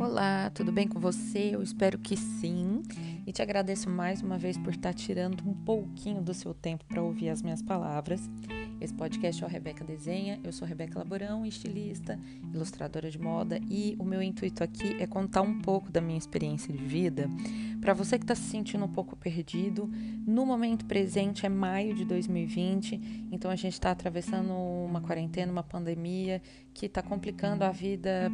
Olá, tudo bem com você? Eu espero que sim. E te agradeço mais uma vez por estar tirando um pouquinho do seu tempo para ouvir as minhas palavras. Esse podcast é o Rebeca Desenha. Eu sou Rebeca Laborão, estilista, ilustradora de moda, e o meu intuito aqui é contar um pouco da minha experiência de vida para você que está se sentindo um pouco perdido. No momento presente é maio de 2020, então a gente está atravessando uma quarentena, uma pandemia que está complicando a vida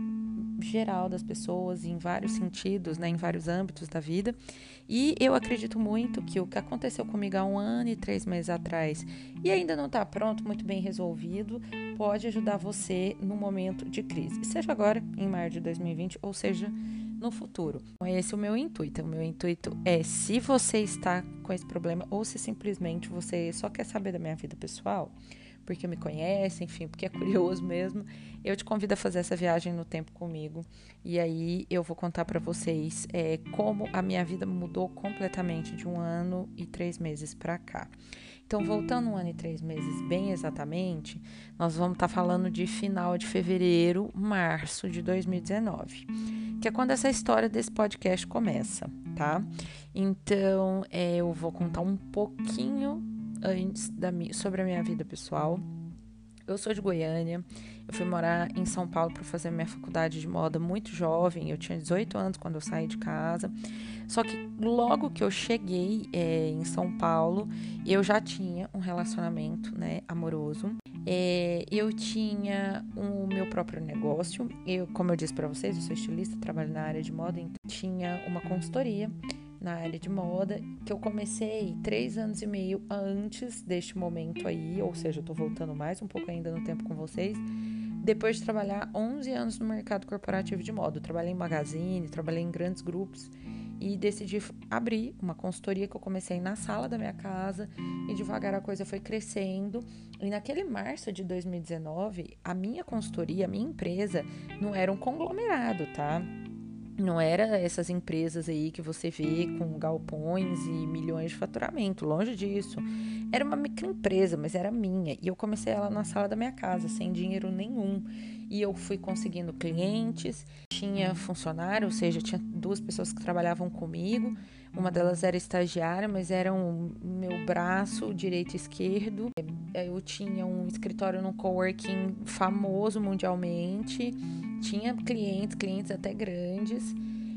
geral das pessoas em vários sentidos, né, em vários âmbitos da vida. E eu acredito muito que o que aconteceu comigo há um ano e três meses atrás e ainda não está pronto, muito bem resolvido, pode ajudar você no momento de crise, seja agora, em maio de 2020, ou seja no futuro. Então, esse é o meu intuito. O meu intuito é se você está com esse problema ou se simplesmente você só quer saber da minha vida pessoal, porque me conhece, enfim, porque é curioso mesmo, eu te convido a fazer essa viagem no tempo comigo. E aí eu vou contar para vocês é, como a minha vida mudou completamente de um ano e três meses para cá. Então, voltando um ano e três meses, bem exatamente, nós vamos estar tá falando de final de fevereiro, março de 2019, que é quando essa história desse podcast começa, tá? Então, é, eu vou contar um pouquinho antes da, sobre a minha vida pessoal. Eu sou de Goiânia, eu fui morar em São Paulo para fazer minha faculdade de moda muito jovem, eu tinha 18 anos quando eu saí de casa. Só que logo que eu cheguei é, em São Paulo, eu já tinha um relacionamento né, amoroso. É, eu tinha o meu próprio negócio. Eu, como eu disse para vocês, eu sou estilista, trabalho na área de moda, então tinha uma consultoria na área de moda, que eu comecei três anos e meio antes deste momento aí, ou seja, eu tô voltando mais um pouco ainda no tempo com vocês, depois de trabalhar 11 anos no mercado corporativo de moda. Eu trabalhei em magazine, trabalhei em grandes grupos e decidi abrir uma consultoria que eu comecei na sala da minha casa e devagar a coisa foi crescendo. E naquele março de 2019, a minha consultoria, a minha empresa, não era um conglomerado, tá? Não era essas empresas aí que você vê com galpões e milhões de faturamento, longe disso. Era uma microempresa, mas era minha. E eu comecei ela na sala da minha casa, sem dinheiro nenhum. E eu fui conseguindo clientes, tinha funcionário, ou seja, tinha duas pessoas que trabalhavam comigo. Uma delas era estagiária, mas era um meu braço direito e esquerdo. Eu tinha um escritório no coworking famoso mundialmente tinha clientes, clientes até grandes.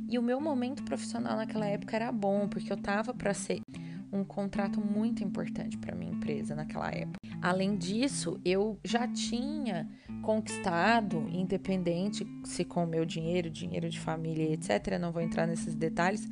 E o meu momento profissional naquela época era bom, porque eu tava para ser um contrato muito importante para minha empresa naquela época. Além disso, eu já tinha conquistado, independente se com meu dinheiro, dinheiro de família, etc., não vou entrar nesses detalhes,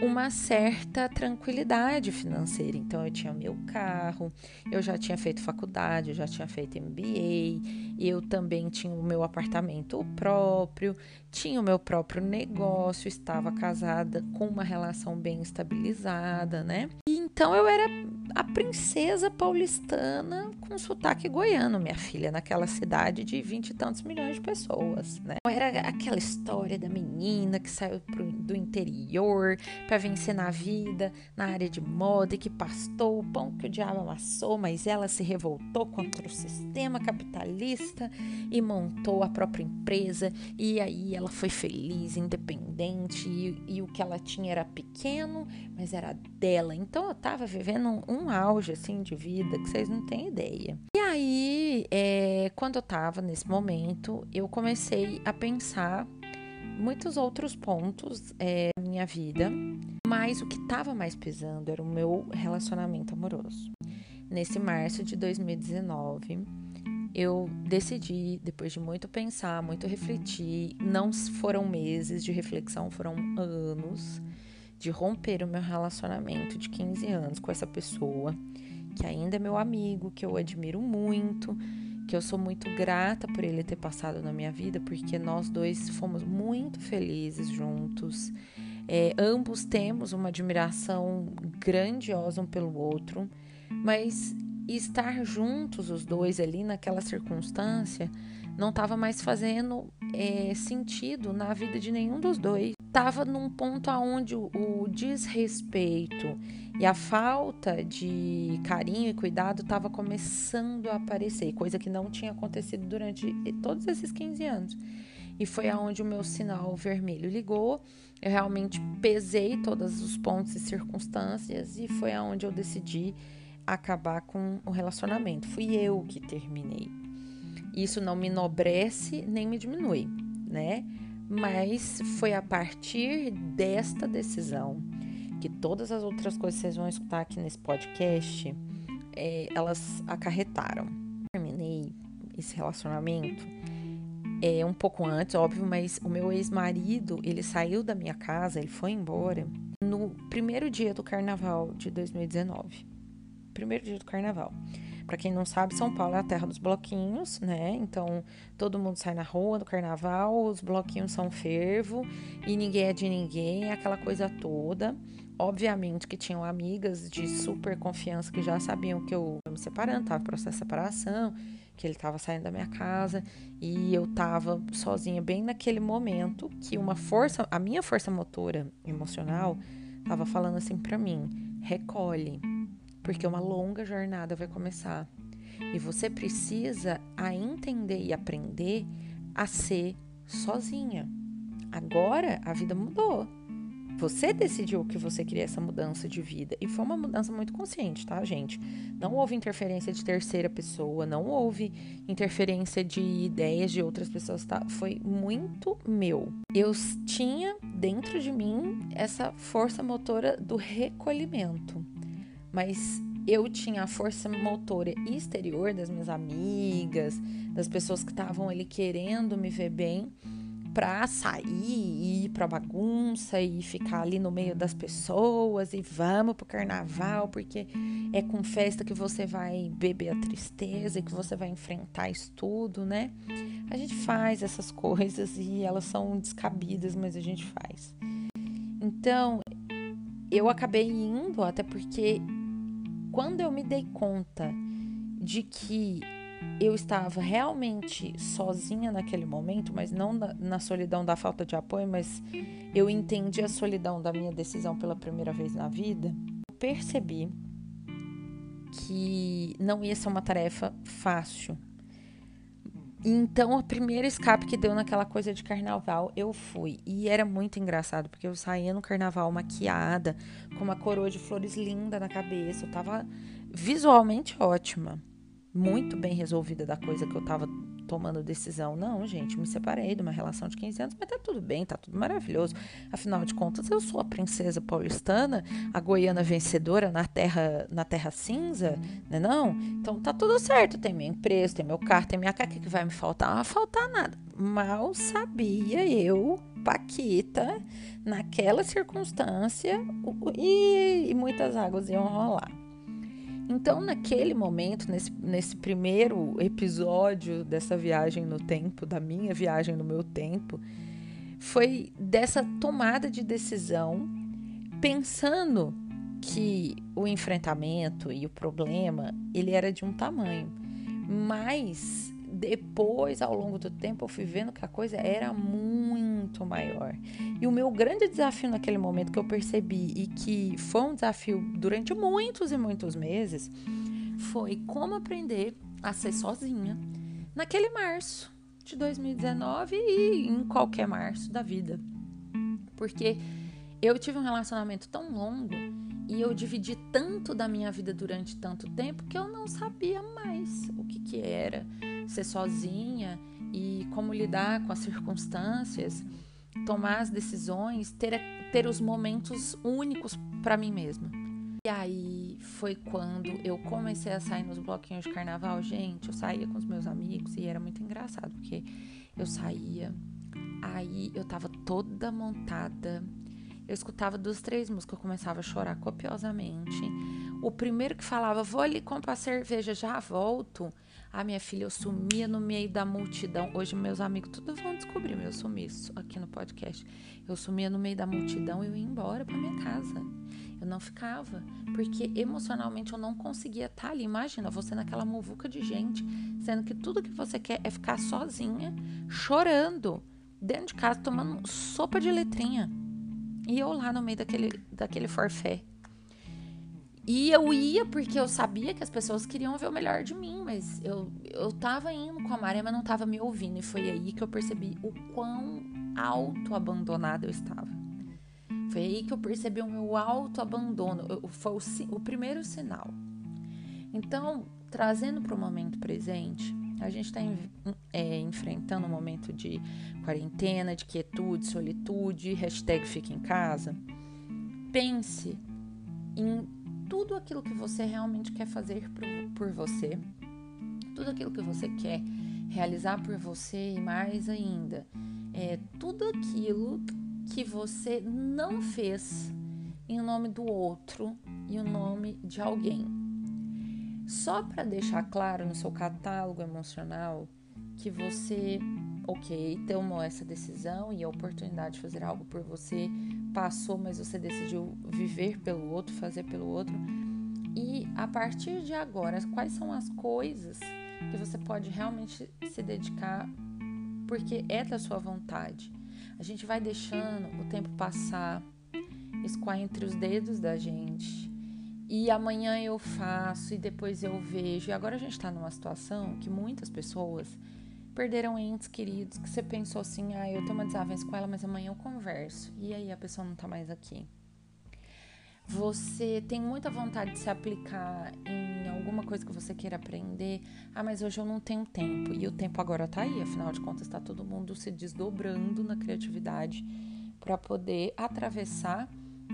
uma certa tranquilidade financeira. Então, eu tinha meu carro, eu já tinha feito faculdade, eu já tinha feito MBA, eu também tinha o meu apartamento próprio, tinha o meu próprio negócio, estava casada com uma relação bem estabilizada, né? E então eu era a princesa paulistana com sotaque goiano, minha filha, naquela cidade de vinte e tantos milhões de pessoas, né? Era aquela história da menina que saiu pro, do interior para vencer na vida, na área de moda, e que pastou o pão que o diabo amassou, mas ela se revoltou contra o sistema capitalista e montou a própria empresa, e aí ela foi feliz, independente, e, e o que ela tinha era pequeno, mas era dela. Então eu tava vivendo um, um auge assim de vida que vocês não têm ideia. E aí, é, quando eu tava nesse momento, eu comecei a pensar muitos outros pontos é, da minha vida, mas o que estava mais pesando era o meu relacionamento amoroso. Nesse março de 2019, eu decidi, depois de muito pensar, muito refletir, não foram meses de reflexão, foram anos de romper o meu relacionamento de 15 anos com essa pessoa, que ainda é meu amigo, que eu admiro muito, que eu sou muito grata por ele ter passado na minha vida, porque nós dois fomos muito felizes juntos. É, ambos temos uma admiração grandiosa um pelo outro, mas estar juntos os dois ali naquela circunstância não estava mais fazendo é, sentido na vida de nenhum dos dois estava num ponto aonde o, o desrespeito e a falta de carinho e cuidado estava começando a aparecer, coisa que não tinha acontecido durante todos esses 15 anos. e foi aonde o meu sinal vermelho ligou. Eu realmente pesei todos os pontos e circunstâncias e foi aonde eu decidi acabar com o relacionamento. Fui eu que terminei. Isso não me enobrece nem me diminui, né? Mas foi a partir desta decisão que todas as outras coisas que vocês vão escutar aqui nesse podcast, é, elas acarretaram. Terminei esse relacionamento é um pouco antes, óbvio, mas o meu ex-marido, ele saiu da minha casa, ele foi embora no primeiro dia do carnaval de 2019 primeiro dia do carnaval. Para quem não sabe, São Paulo é a terra dos bloquinhos, né? Então todo mundo sai na rua do carnaval, os bloquinhos são fervo e ninguém é de ninguém, aquela coisa toda. Obviamente que tinham amigas de super confiança que já sabiam que eu me separando, tava processo de separação, que ele tava saindo da minha casa e eu tava sozinha bem naquele momento que uma força, a minha força motora emocional tava falando assim para mim: recolhe, porque uma longa jornada vai começar. E você precisa a entender e aprender a ser sozinha. Agora a vida mudou. Você decidiu que você queria essa mudança de vida. E foi uma mudança muito consciente, tá, gente? Não houve interferência de terceira pessoa, não houve interferência de ideias de outras pessoas, tá? Foi muito meu. Eu tinha dentro de mim essa força motora do recolhimento mas eu tinha a força motora exterior das minhas amigas, das pessoas que estavam ali querendo me ver bem, para sair e ir para bagunça e ficar ali no meio das pessoas e vamos pro carnaval, porque é com festa que você vai beber a tristeza e que você vai enfrentar isso tudo, né? A gente faz essas coisas e elas são descabidas, mas a gente faz. Então, eu acabei indo até porque quando eu me dei conta de que eu estava realmente sozinha naquele momento, mas não na, na, solidão da falta de apoio, mas eu entendi a solidão da minha decisão pela primeira vez na vida, percebi que não ia ser uma tarefa fácil então, o primeiro escape que deu naquela coisa de carnaval, eu fui. E era muito engraçado, porque eu saía no carnaval maquiada, com uma coroa de flores linda na cabeça. Eu tava visualmente ótima. Muito bem resolvida da coisa que eu tava tomando decisão. Não, gente, me separei de uma relação de 15 anos, mas tá tudo bem, tá tudo maravilhoso. Afinal de contas, eu sou a princesa paulistana, a goiana vencedora na terra, na terra cinza, né não? Então tá tudo certo, tem minha empresa, tem meu carro, tem minha casa, o que vai me faltar? Não vai faltar nada. Mal sabia eu, Paquita, naquela circunstância, e, e muitas águas iam rolar. Então, naquele momento, nesse, nesse primeiro episódio dessa viagem no tempo, da minha viagem no meu tempo, foi dessa tomada de decisão, pensando que o enfrentamento e o problema ele era de um tamanho, mas depois, ao longo do tempo, eu fui vendo que a coisa era muito maior. E o meu grande desafio naquele momento que eu percebi e que foi um desafio durante muitos e muitos meses foi como aprender a ser sozinha naquele março de 2019 e em qualquer março da vida. Porque eu tive um relacionamento tão longo e eu dividi tanto da minha vida durante tanto tempo que eu não sabia mais o que, que era ser sozinha e como lidar com as circunstâncias, tomar as decisões, ter, ter os momentos únicos para mim mesma. E aí foi quando eu comecei a sair nos bloquinhos de carnaval. Gente, eu saía com os meus amigos e era muito engraçado, porque eu saía, aí eu tava toda montada. Eu escutava duas, três músicas, eu começava a chorar copiosamente. O primeiro que falava, vou ali comprar cerveja, já volto. Ah, minha filha, eu sumia no meio da multidão. Hoje meus amigos tudo vão descobrir meu sumiço aqui no podcast. Eu sumia no meio da multidão e eu ia embora para minha casa. Eu não ficava, porque emocionalmente eu não conseguia estar ali. Imagina você naquela muvuca de gente, sendo que tudo que você quer é ficar sozinha, chorando, dentro de casa, tomando sopa de letrinha. E eu lá no meio daquele, daquele forfé. E eu ia porque eu sabia que as pessoas queriam ver o melhor de mim, mas eu, eu tava indo com a Maria, mas não tava me ouvindo. E foi aí que eu percebi o quão auto-abandonada eu estava. Foi aí que eu percebi o meu auto-abandono. Foi o, o primeiro sinal. Então, trazendo para o momento presente, a gente está é, enfrentando um momento de quarentena, de quietude, solitude, hashtag fica em casa. Pense em tudo aquilo que você realmente quer fazer por, por você, tudo aquilo que você quer realizar por você e mais ainda, é tudo aquilo que você não fez em nome do outro e o nome de alguém. Só para deixar claro no seu catálogo emocional que você, ok, tomou essa decisão e a oportunidade de fazer algo por você passou, mas você decidiu viver pelo outro, fazer pelo outro. E a partir de agora, quais são as coisas que você pode realmente se dedicar porque é da sua vontade? A gente vai deixando o tempo passar, escoar entre os dedos da gente. E amanhã eu faço e depois eu vejo. E agora a gente está numa situação que muitas pessoas perderam entes queridos que você pensou assim, ah, eu tenho uma desavença com ela, mas amanhã eu converso. E aí a pessoa não tá mais aqui. Você tem muita vontade de se aplicar em alguma coisa que você queira aprender. Ah, mas hoje eu não tenho tempo. E o tempo agora tá aí, afinal de contas, tá todo mundo se desdobrando na criatividade para poder atravessar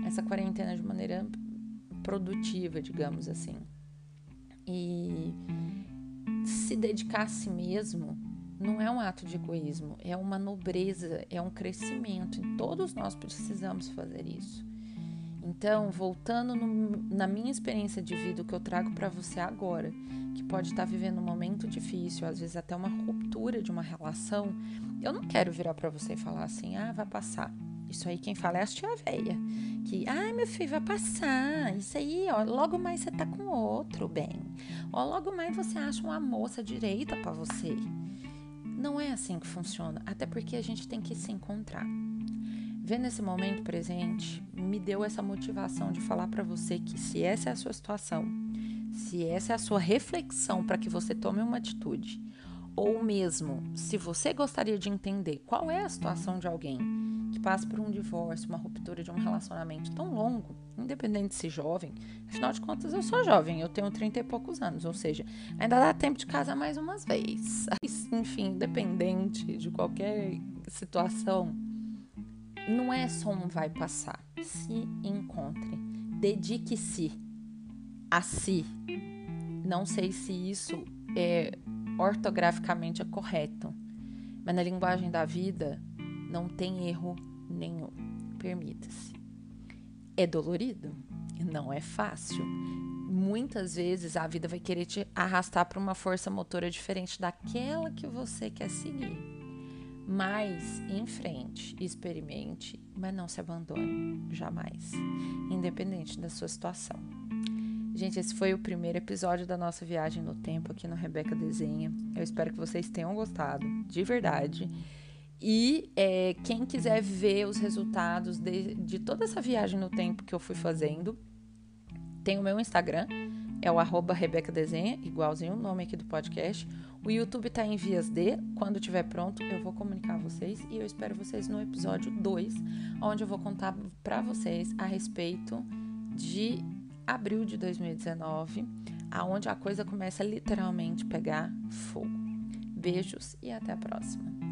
essa quarentena de maneira produtiva, digamos assim. E se dedicar a si mesmo não é um ato de egoísmo, é uma nobreza, é um crescimento. E todos nós precisamos fazer isso. Então, voltando no, na minha experiência de vida, o que eu trago para você agora, que pode estar tá vivendo um momento difícil, às vezes até uma ruptura de uma relação, eu não quero virar para você e falar assim: ah, vai passar. Isso aí quem fala é a tia véia. Que, ai, meu filho, vai passar. Isso aí, ó, logo mais você tá com outro, bem. Ó, logo mais você acha uma moça direita para você. Não é assim que funciona, até porque a gente tem que se encontrar. Ver nesse momento presente me deu essa motivação de falar para você que se essa é a sua situação, se essa é a sua reflexão para que você tome uma atitude, ou mesmo se você gostaria de entender qual é a situação de alguém que passa por um divórcio, uma ruptura de um relacionamento tão longo, independente de ser jovem, afinal de contas eu sou jovem, eu tenho 30 e poucos anos, ou seja, ainda dá tempo de casar mais umas vezes. Enfim, independente de qualquer situação, não é só um vai passar. Se encontre, dedique-se a si. Não sei se isso é ortograficamente é correto, mas na linguagem da vida não tem erro nenhum. Permita-se. É dolorido? Não é fácil. Muitas vezes a vida vai querer te arrastar para uma força motora diferente daquela que você quer seguir. Mas em frente, experimente, mas não se abandone jamais, independente da sua situação. Gente, esse foi o primeiro episódio da nossa viagem no tempo aqui no Rebeca Desenha. Eu espero que vocês tenham gostado, de verdade. E é, quem quiser ver os resultados de, de toda essa viagem no tempo que eu fui fazendo, tem o meu Instagram, é o arroba Rebeca Desenha, igualzinho o nome aqui do podcast. O YouTube tá em vias de, quando tiver pronto, eu vou comunicar a vocês e eu espero vocês no episódio 2, onde eu vou contar para vocês a respeito de abril de 2019, aonde a coisa começa literalmente pegar fogo. Beijos e até a próxima.